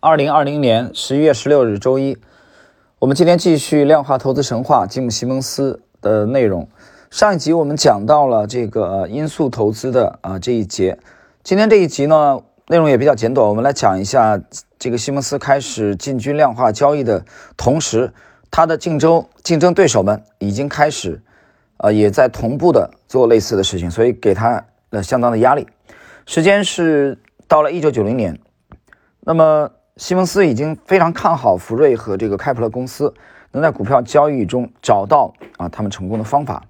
二零二零年十一月十六日周一，我们今天继续量化投资神话吉姆·西蒙斯的内容。上一集我们讲到了这个因素投资的啊这一节，今天这一集呢内容也比较简短，我们来讲一下这个西蒙斯开始进军量化交易的同时，他的竞争竞争对手们已经开始啊也在同步的做类似的事情，所以给他了相当的压力。时间是到了一九九零年，那么西蒙斯已经非常看好福瑞和这个开普勒公司能在股票交易中找到啊他们成功的方法。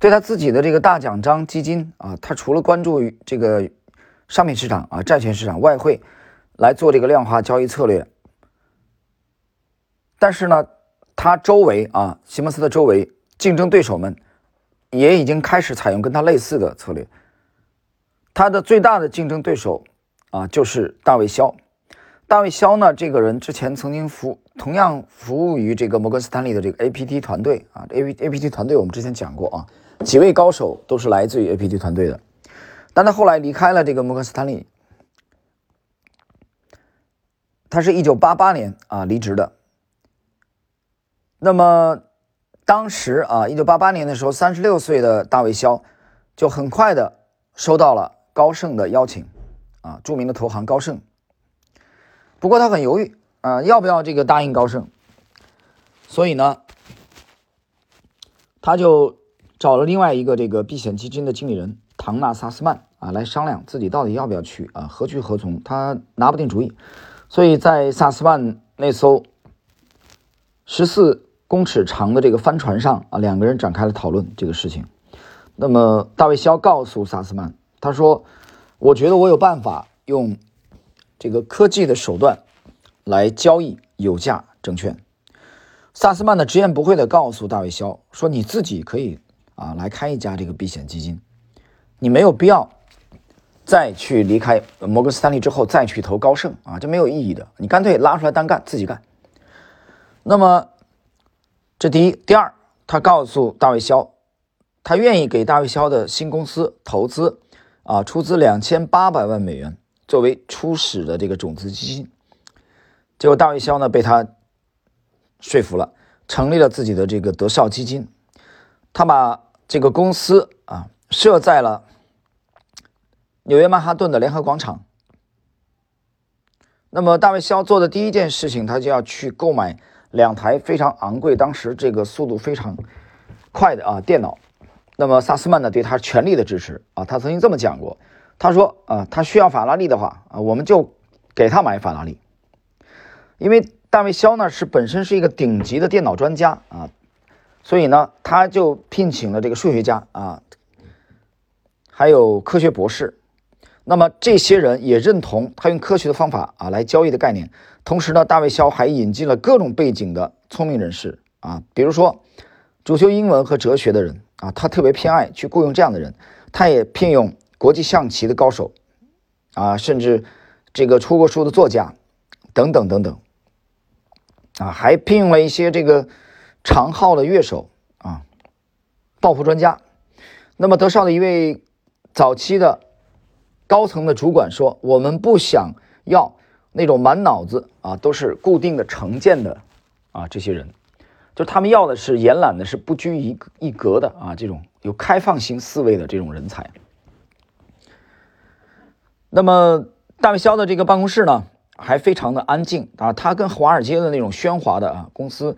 对他自己的这个大奖章基金啊，他除了关注于这个商品市场啊、债券市场、外汇来做这个量化交易策略，但是呢，他周围啊，西蒙斯的周围竞争对手们也已经开始采用跟他类似的策略。他的最大的竞争对手啊，就是大卫肖。大卫肖呢，这个人之前曾经服同样服务于这个摩根斯坦利的这个 APT 团队啊，A P A P T 团队我们之前讲过啊，几位高手都是来自于 APT 团队的，但他后来离开了这个摩根斯坦利，他是一九八八年啊离职的。那么当时啊，一九八八年的时候，三十六岁的大卫肖就很快的收到了。高盛的邀请，啊，著名的投行高盛。不过他很犹豫，啊，要不要这个答应高盛？所以呢，他就找了另外一个这个避险基金的经理人唐纳萨斯曼啊，来商量自己到底要不要去啊，何去何从？他拿不定主意。所以在萨斯曼那艘十四公尺长的这个帆船上啊，两个人展开了讨论这个事情。那么大卫肖告诉萨斯曼。他说：“我觉得我有办法用这个科技的手段来交易有价证券。”萨斯曼的直言不讳地告诉大卫肖说：“你自己可以啊来开一家这个避险基金，你没有必要再去离开摩根斯坦利之后再去投高盛啊，这没有意义的。你干脆拉出来单干，自己干。”那么这第一，第二，他告诉大卫肖，他愿意给大卫肖的新公司投资。啊，出资两千八百万美元作为初始的这个种子基金，结果大卫肖呢被他说服了，成立了自己的这个德少基金，他把这个公司啊设在了纽约曼哈顿的联合广场。那么大卫肖做的第一件事情，他就要去购买两台非常昂贵、当时这个速度非常快的啊电脑。那么萨斯曼呢，对他全力的支持啊，他曾经这么讲过，他说啊，他需要法拉利的话啊，我们就给他买法拉利，因为大卫肖呢是本身是一个顶级的电脑专家啊，所以呢，他就聘请了这个数学家啊，还有科学博士，那么这些人也认同他用科学的方法啊来交易的概念，同时呢，大卫肖还引进了各种背景的聪明人士啊，比如说主修英文和哲学的人。啊，他特别偏爱去雇佣这样的人，他也聘用国际象棋的高手，啊，甚至这个出过书的作家，等等等等，啊，还聘用了一些这个长号的乐手啊，报复专家。那么德少的一位早期的高层的主管说：“我们不想要那种满脑子啊都是固定的成见的啊这些人。”就他们要的是延揽的，是不拘一一格的啊，这种有开放性思维的这种人才。那么大卫肖的这个办公室呢，还非常的安静啊，他跟华尔街的那种喧哗的啊公司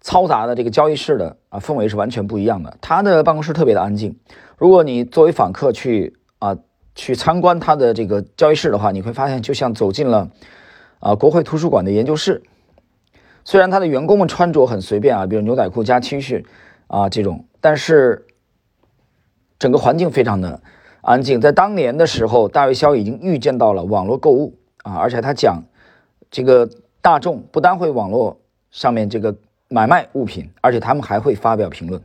嘈杂的这个交易室的啊氛围是完全不一样的。他的办公室特别的安静，如果你作为访客去啊去参观他的这个交易室的话，你会发现就像走进了啊国会图书馆的研究室。虽然他的员工们穿着很随便啊，比如牛仔裤加 T 恤啊这种，但是整个环境非常的安静。在当年的时候，大卫肖已经预见到了网络购物啊，而且他讲这个大众不单会网络上面这个买卖物品，而且他们还会发表评论。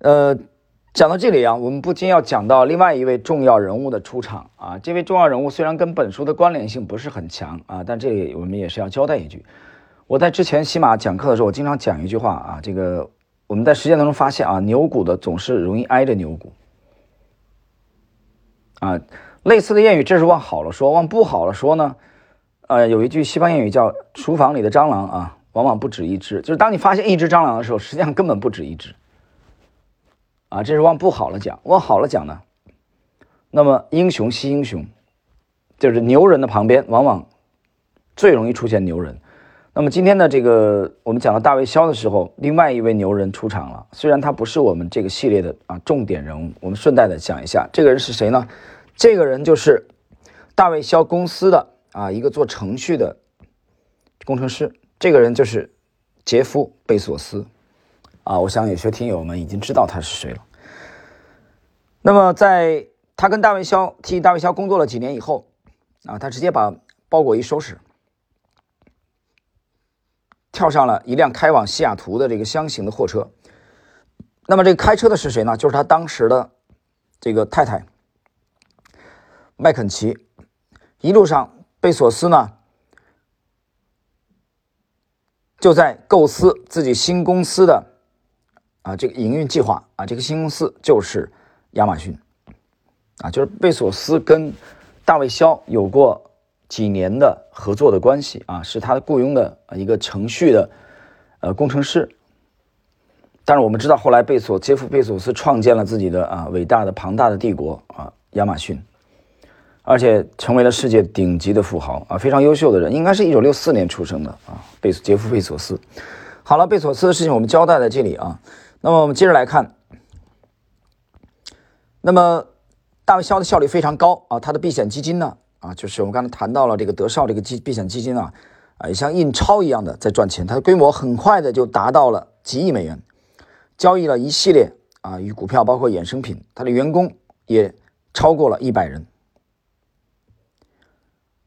呃。讲到这里啊，我们不禁要讲到另外一位重要人物的出场啊。这位重要人物虽然跟本书的关联性不是很强啊，但这里我们也是要交代一句。我在之前西马讲课的时候，我经常讲一句话啊，这个我们在实践当中发现啊，牛股的总是容易挨着牛股啊。类似的谚语，这是往好了说，往不好了说呢？呃，有一句西方谚语叫“厨房里的蟑螂啊，往往不止一只”，就是当你发现一只蟑螂的时候，实际上根本不止一只。啊，这是往不好了讲，往好了讲呢，那么英雄惜英雄，就是牛人的旁边往往最容易出现牛人。那么今天的这个我们讲到大卫肖的时候，另外一位牛人出场了，虽然他不是我们这个系列的啊重点人物，我们顺带的讲一下，这个人是谁呢？这个人就是大卫肖公司的啊一个做程序的工程师，这个人就是杰夫贝索斯。啊，我想有些听友们已经知道他是谁了。那么，在他跟大卫肖替大卫肖工作了几年以后，啊，他直接把包裹一收拾，跳上了一辆开往西雅图的这个箱型的货车。那么，这个开车的是谁呢？就是他当时的这个太太麦肯齐。一路上，贝索斯呢就在构思自己新公司的。啊，这个营运计划啊，这个新公司就是亚马逊，啊，就是贝索斯跟大卫肖有过几年的合作的关系啊，是他雇佣的一个程序的呃工程师。但是我们知道，后来贝索杰夫贝索斯创建了自己的啊伟大的庞大的帝国啊亚马逊，而且成为了世界顶级的富豪啊，非常优秀的人，应该是一九六四年出生的啊，贝杰夫贝索斯。好了，贝索斯的事情我们交代在这里啊。那么我们接着来看，那么大卫肖的效率非常高啊，他的避险基金呢啊，就是我们刚才谈到了这个德绍这个基避险基金啊，啊也像印钞一样的在赚钱，它的规模很快的就达到了几亿美元，交易了一系列啊与股票包括衍生品，它的员工也超过了一百人。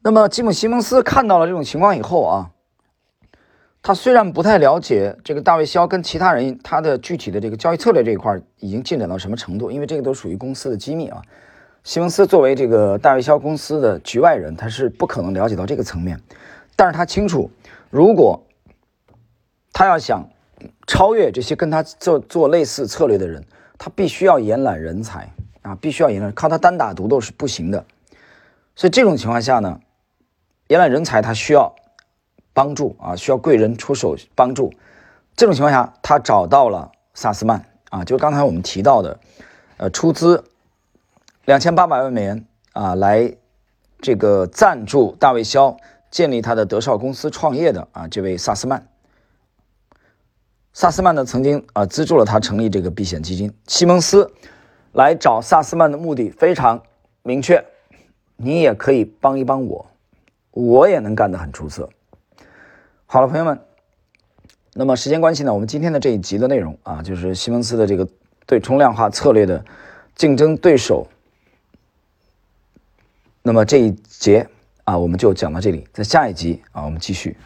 那么吉姆西蒙斯看到了这种情况以后啊。他虽然不太了解这个大卫肖跟其他人他的具体的这个交易策略这一块已经进展到什么程度，因为这个都属于公司的机密啊。西蒙斯作为这个大卫肖公司的局外人，他是不可能了解到这个层面。但是他清楚，如果他要想超越这些跟他做做类似策略的人，他必须要延揽人才啊，必须要延揽，靠他单打独斗是不行的。所以这种情况下呢，延揽人才他需要。帮助啊，需要贵人出手帮助。这种情况下，他找到了萨斯曼啊，就刚才我们提到的，呃，出资两千八百万美元啊，来这个赞助大卫肖建立他的德绍公司创业的啊，这位萨斯曼。萨斯曼呢，曾经啊资助了他成立这个避险基金。西蒙斯来找萨斯曼的目的非常明确，你也可以帮一帮我，我也能干得很出色。好了，朋友们，那么时间关系呢，我们今天的这一集的内容啊，就是西蒙斯的这个对冲量化策略的竞争对手。那么这一节啊，我们就讲到这里，在下一集啊，我们继续。